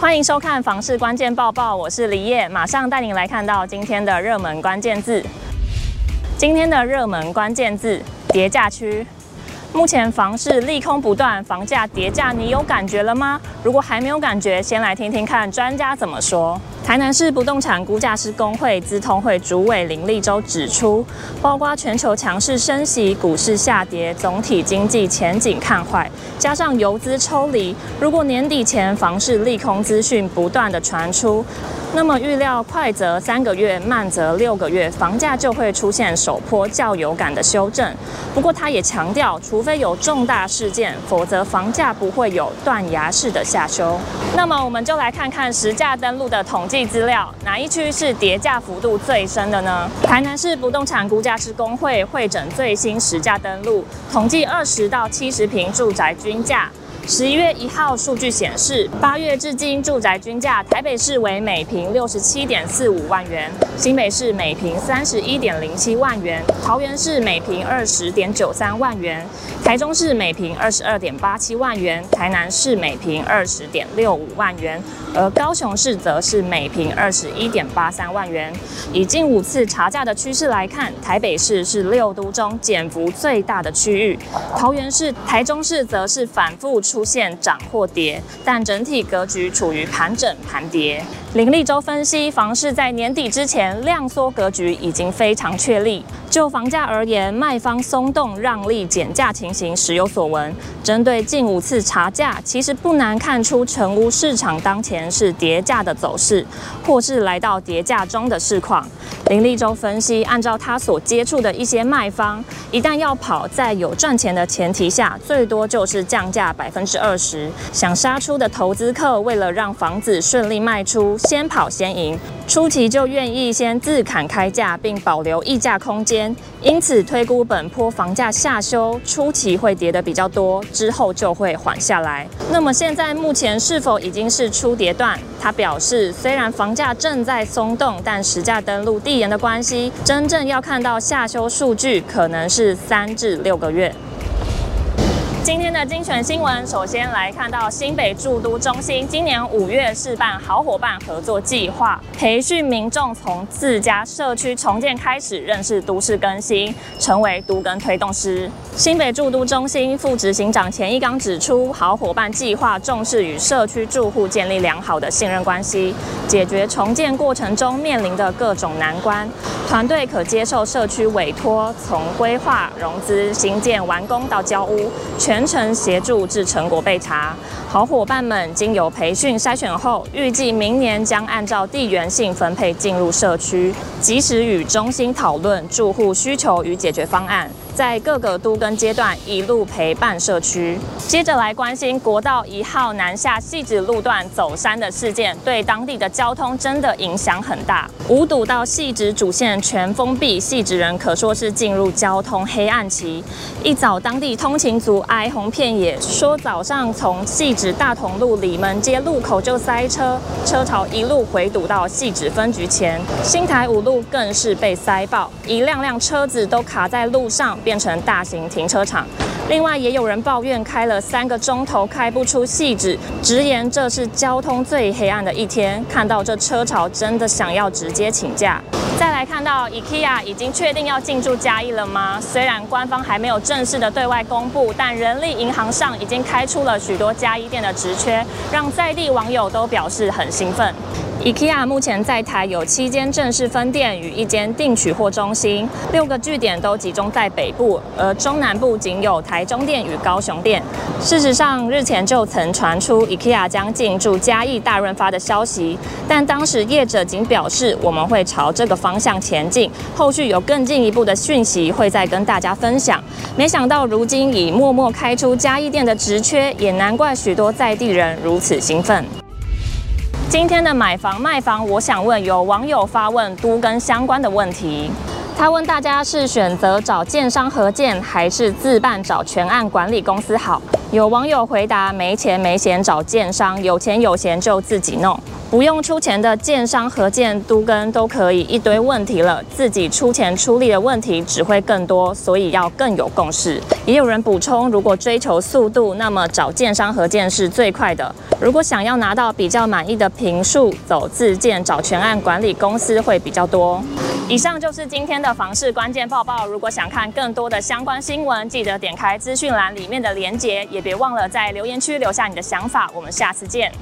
欢迎收看房市关键报报，我是李叶，马上带您来看到今天的热门关键字。今天的热门关键字：叠价区。目前房市利空不断，房价叠价，你有感觉了吗？如果还没有感觉，先来听听看专家怎么说。台南市不动产估价师工会资通会主委林立洲指出，包括全球强势升息、股市下跌、总体经济前景看坏，加上游资抽离，如果年底前房市利空资讯不断的传出，那么预料快则三个月，慢则六个月，房价就会出现首波较有感的修正。不过他也强调，除非有重大事件，否则房价不会有断崖式的下修。那么我们就来看看实价登录的统计。资料，哪一区是跌价幅度最深的呢？台南市不动产估价师工会会诊最新实价登录，统计二十到七十平住宅均价。十一月一号数据显示，八月至今住宅均价，台北市为每平六十七点四五万元，新北市每平三十一点零七万元，桃园市每平二十点九三万元，台中市每平二十二点八七万元，台南市每平二十点六五万元，而高雄市则是每平二十一点八三万元。以近五次查价的趋势来看，台北市是六都中减幅最大的区域，桃园市、台中市则是反复出。出现涨或跌，但整体格局处于盘整盘跌。林立洲分析，房市在年底之前量缩格局已经非常确立。就房价而言，卖方松动让利减价情形时有所闻。针对近五次查价，其实不难看出成屋市场当前是跌价的走势，或是来到跌价中的市况。林立洲分析，按照他所接触的一些卖方，一旦要跑，在有赚钱的前提下，最多就是降价百分之二十。想杀出的投资客，为了让房子顺利卖出，先跑先赢，初期就愿意先自砍开价，并保留溢价空间。因此推估本坡房价下修，初期会跌得比较多，之后就会缓下来。那么现在目前是否已经是初跌段？他表示，虽然房价正在松动，但实价登录递延的关系，真正要看到下修数据，可能是三至六个月。今天的精选新闻，首先来看到新北住都中心今年五月试办好伙伴合作计划，培训民众从自家社区重建开始认识都市更新，成为都更推动师。新北住都中心副执行长钱一刚指出，好伙伴计划重视与社区住户建立良好的信任关系，解决重建过程中面临的各种难关。团队可接受社区委托，从规划、融资、新建、完工到交屋，全全程协助至成果被查。好伙伴们经由培训筛选后，预计明年将按照地缘性分配进入社区，及时与中心讨论住户需求与解决方案。在各个都更阶段一路陪伴社区。接着来关心国道一号南下细指路段走山的事件，对当地的交通真的影响很大。五堵到细指主线全封闭，细指人可说是进入交通黑暗期。一早当地通勤族哀鸿遍野，说早上从细指大同路里门街路口就塞车，车潮一路回堵到细指分局前，新台五路更是被塞爆，一辆辆车子都卡在路上。变成大型停车场。另外，也有人抱怨开了三个钟头开不出细致，直言这是交通最黑暗的一天。看到这车潮，真的想要直接请假。再来看到 IKEA 已经确定要进驻嘉义了吗？虽然官方还没有正式的对外公布，但人力银行上已经开出了许多嘉义店的职缺，让在地网友都表示很兴奋。IKEA 目前在台有七间正式分店与一间订取货中心，六个据点都集中在北部，而中南部仅有台中店与高雄店。事实上，日前就曾传出 IKEA 将进驻嘉义大润发的消息，但当时业者仅表示我们会朝这个方向前进，后续有更进一步的讯息会再跟大家分享。没想到如今已默默开出嘉义店的职缺，也难怪许多在地人如此兴奋。今天的买房卖房，我想问有网友发问都跟相关的问题。他问大家是选择找建商合建，还是自办找全案管理公司好？有网友回答：没钱没闲找建商，有钱有闲就自己弄。不用出钱的建商合建都跟都可以一堆问题了，自己出钱出力的问题只会更多，所以要更有共识。也有人补充，如果追求速度，那么找建商合建是最快的；如果想要拿到比较满意的评数，走自建找全案管理公司会比较多。以上就是今天的房市关键报报。如果想看更多的相关新闻，记得点开资讯栏里面的连结，也别忘了在留言区留下你的想法。我们下次见。